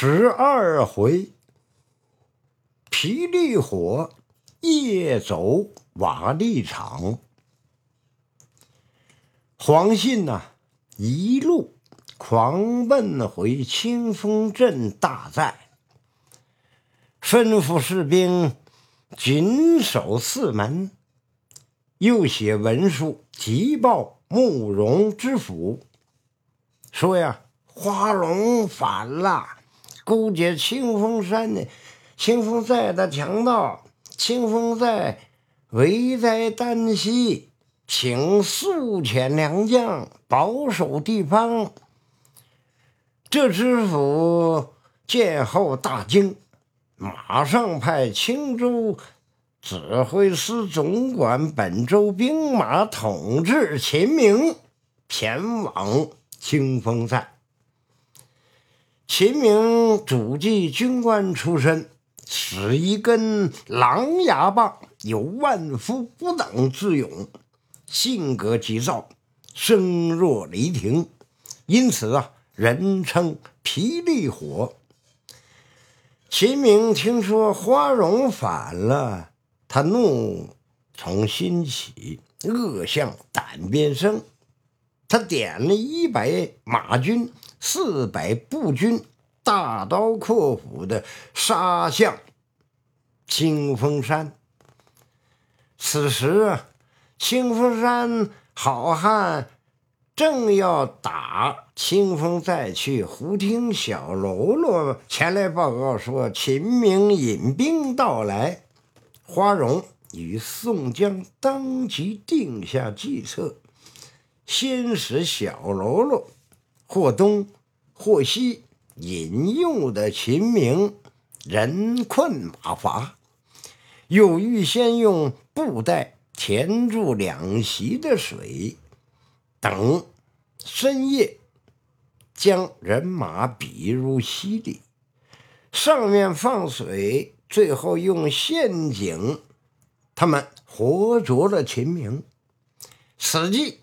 十二回，霹雳火夜走瓦砾场。黄信呐，一路狂奔回清风镇大寨，吩咐士兵紧守四门，又写文书急报慕容知府，说呀，花荣反了。勾结清风山的清风寨的强盗，清风寨危在旦夕，请速遣良将保守地方。这知府见后大惊，马上派青州指挥司总管本州兵马统制秦明前往清风寨。秦明祖籍军官出身，使一根狼牙棒，有万夫不挡之勇，性格急躁，声若雷霆，因此啊，人称霹雳火。秦明听说花荣反了，他怒从心起，恶向胆边生，他点了一百马军。四百步军大刀阔斧的杀向清风山。此时啊，清风山好汉正要打清风寨去，忽听小喽啰前来报告说，秦明引兵到来。花荣与宋江当即定下计策，先使小喽啰。或东或西引诱的秦明人困马乏，又预先用布袋填住两席的水，等深夜将人马逼入溪里，上面放水，最后用陷阱，他们活捉了秦明。此计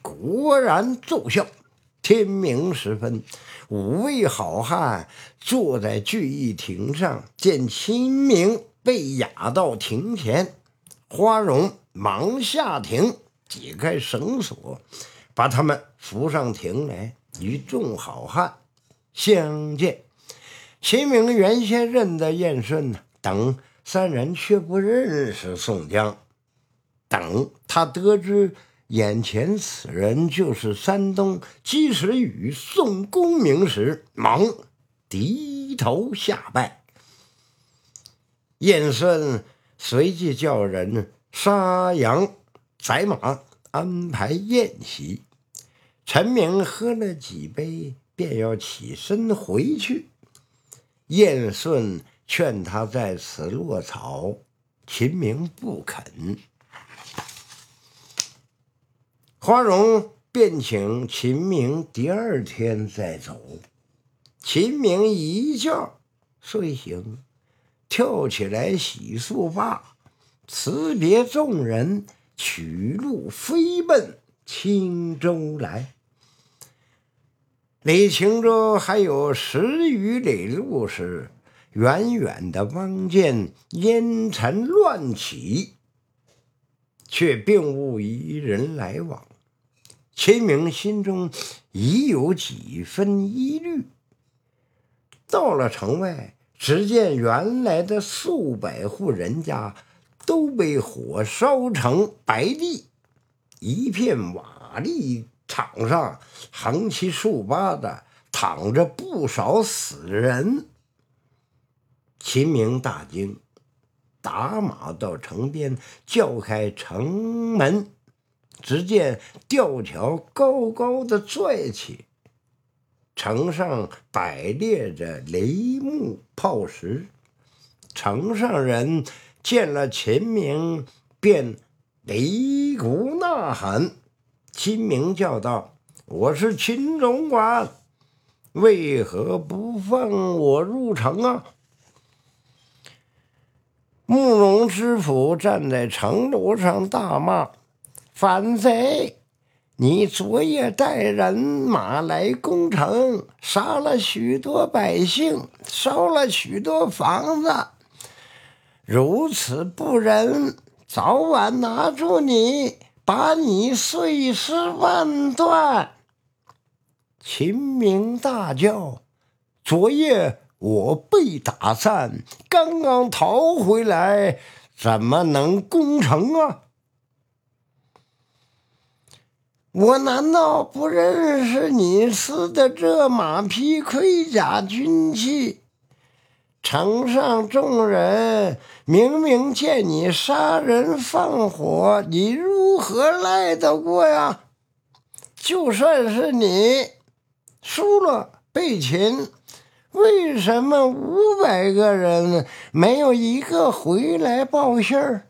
果然奏效。天明时分，五位好汉坐在聚义亭上，见秦明被押到亭前，花荣忙下亭解开绳索，把他们扶上亭来，与众好汉相见。秦明原先认得燕顺，等三人却不认识宋江。等他得知。眼前此人就是山东及时雨宋公明时，忙低头下拜。燕顺随即叫人杀羊宰马，安排宴席。陈明喝了几杯，便要起身回去。燕顺劝他在此落草，秦明不肯。花荣便请秦明第二天再走。秦明一觉睡醒，跳起来洗漱罢，辞别众人，取路飞奔青州来。离青州还有十余里路时，远远的望见烟尘乱起，却并无一人来往。秦明心中已有几分疑虑。到了城外，只见原来的数百户人家都被火烧成白地，一片瓦砾场上横七竖八的躺着不少死人。秦明大惊，打马到城边，叫开城门。只见吊桥高高的拽起，城上摆列着雷木炮石。城上人见了秦明，便擂鼓呐喊。秦明叫道：“我是秦总管，为何不放我入城啊？”慕容知府站在城楼上大骂。反贼！你昨夜带人马来攻城，杀了许多百姓，烧了许多房子，如此不仁，早晚拿住你，把你碎尸万段。”秦明大叫：“昨夜我被打散，刚刚逃回来，怎么能攻城啊？”我难道不认识你撕的这马匹、盔甲、军器？城上众人明明见你杀人放火，你如何赖得过呀？就算是你输了被擒，为什么五百个人没有一个回来报信儿？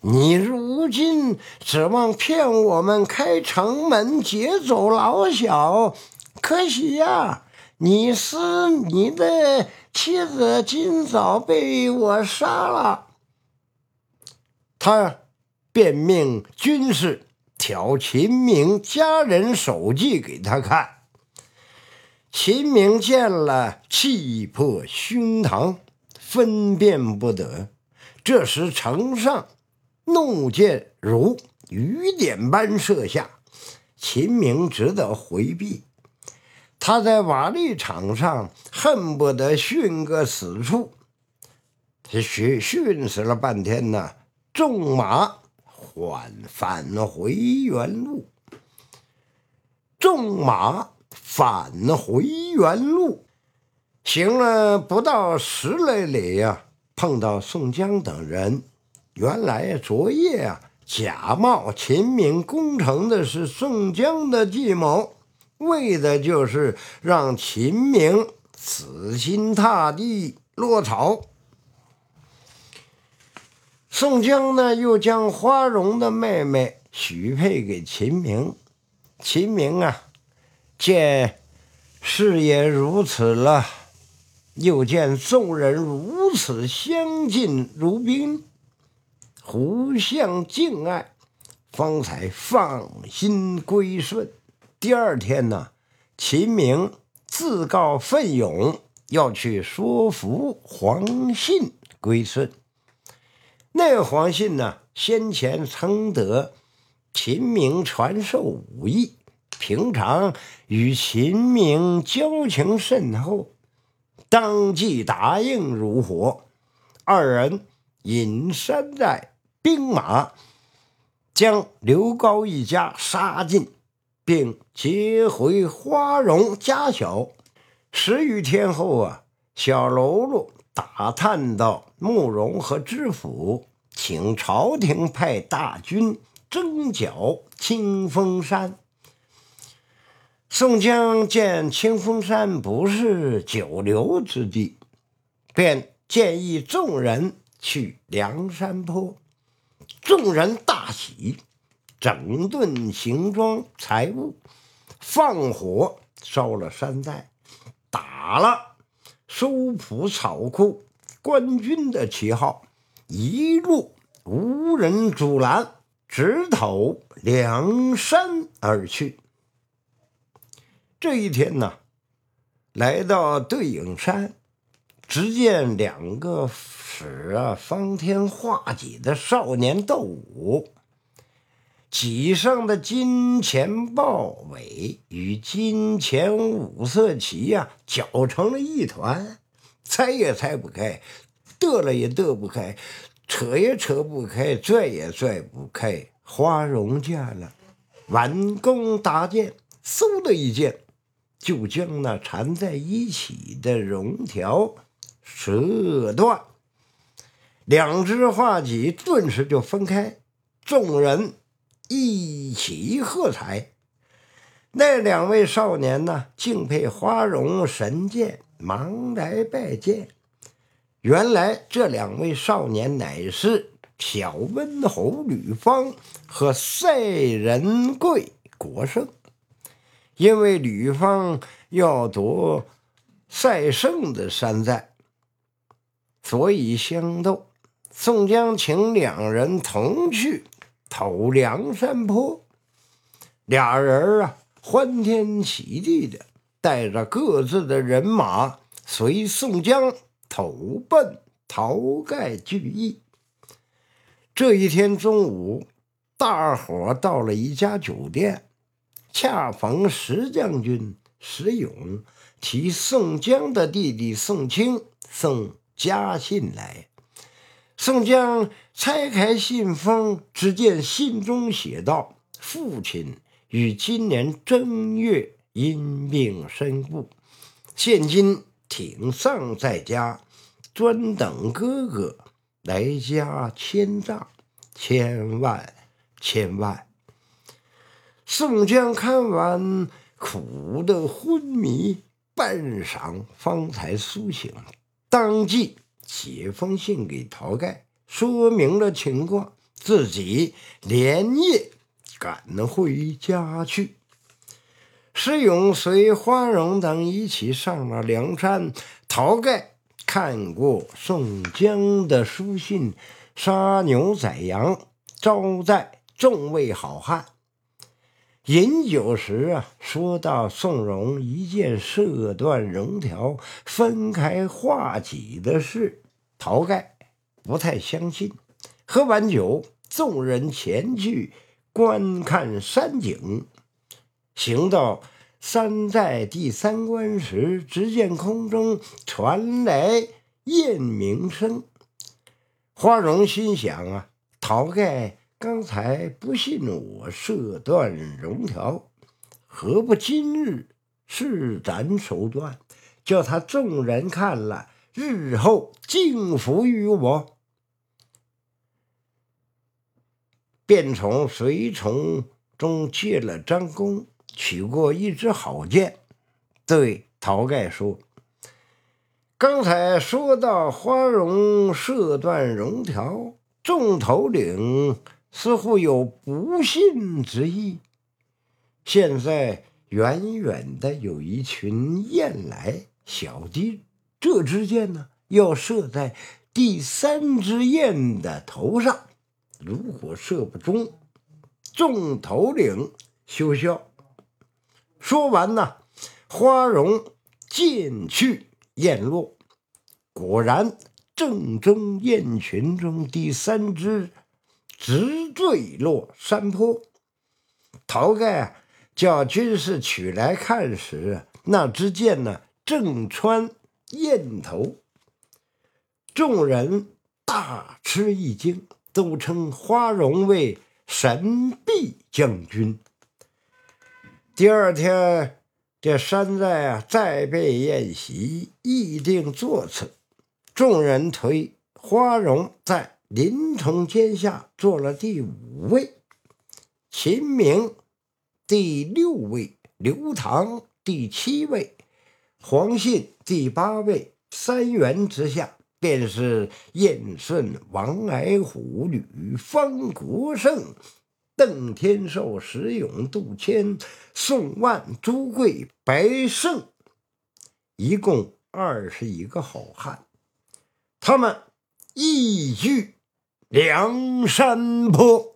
你如今指望骗我们开城门劫走老小，可惜呀！你是你的妻子今早被我杀了。他便命军士挑秦明家人手记给他看。秦明见了，气破胸膛，分辨不得。这时城上。怒箭如雨点般射下，秦明只得回避。他在瓦砾场上恨不得殉个死处。他训训死了半天呢，纵马缓返回原路。纵马返回原路，行了不到十来里呀，碰到宋江等人。原来昨夜啊，假冒秦明攻城的是宋江的计谋，为的就是让秦明死心塌地落草。宋江呢，又将花荣的妹妹许配给秦明。秦明啊，见事也如此了，又见众人如此相敬如宾。互相敬爱，方才放心归顺。第二天呢，秦明自告奋勇要去说服黄信归顺。那黄信呢，先前曾得秦明传授武艺，平常与秦明交情甚厚，当即答应如火。二人隐山寨。兵马将刘高一家杀尽，并劫回花荣家小。十余天后啊，小喽啰打探到慕容和知府，请朝廷派大军征剿清风山。宋江见清风山不是久留之地，便建议众人去梁山坡。众人大喜，整顿行装财物，放火烧了山寨，打了收捕草库官军的旗号，一路无人阻拦，直投梁山而去。这一天呢，来到对影山。只见两个使啊方天画戟的少年斗武，戟上的金钱豹尾与金钱五色旗呀搅成了一团，拆也拆不开，得了也得不开，扯也扯不开，拽也拽不开。花荣见了，挽弓搭箭，嗖的一箭，就将那缠在一起的绒条。折断，两只画戟顿时就分开，众人一起喝彩。那两位少年呢，敬佩花荣神剑，忙来拜见。原来这两位少年乃是小温侯吕方和赛仁贵国胜，因为吕方要夺赛胜的山寨。所以相斗，宋江请两人同去投梁山坡。俩人啊，欢天喜地的带着各自的人马，随宋江投奔晁盖聚义。这一天中午，大伙到了一家酒店，恰逢石将军石勇提宋江的弟弟宋清送家信来。宋江拆开信封，只见信中写道：“父亲于今年正月因病身故，现今挺丧在家，专等哥哥来家迁葬，千万千万。”宋江看完，苦得昏迷，半晌方才苏醒，当即。写封信给晁盖，说明了情况，自己连夜赶回家去。石勇随花荣等一起上了梁山。晁盖看过宋江的书信，杀牛宰羊，招待众位好汉。饮酒时啊，说到宋荣一件射断绒条、分开画戟的事，晁盖不太相信。喝完酒，众人前去观看山景。行到山寨第三关时，只见空中传来雁鸣声。花荣心想啊，晁盖。刚才不信我射断绒条，何不今日施展手段，叫他众人看了，日后敬服于我？便从随从中借了张弓，取过一支好箭，对晁盖说：“刚才说到花荣射断绒条，众头领。”似乎有不信之意。现在远远的有一群雁来，小弟这支箭呢，要射在第三只雁的头上。如果射不中，众头领休笑。说完呢，花荣箭去雁落，果然正中雁群中第三只。直坠落山坡。晁盖叫军士取来看时，那支箭呢，正穿雁头。众人大吃一惊，都称花荣为神臂将军。第二天，这山寨啊再备宴席，议定座次。众人推花荣在。林冲肩下做了第五位，秦明第六位，刘唐第七位，黄信第八位。三员之下，便是燕顺、王矮虎、吕方、国胜、邓天寿、石勇、杜迁、宋万、朱贵、白胜，一共二十一个好汉。他们一举。梁山泊。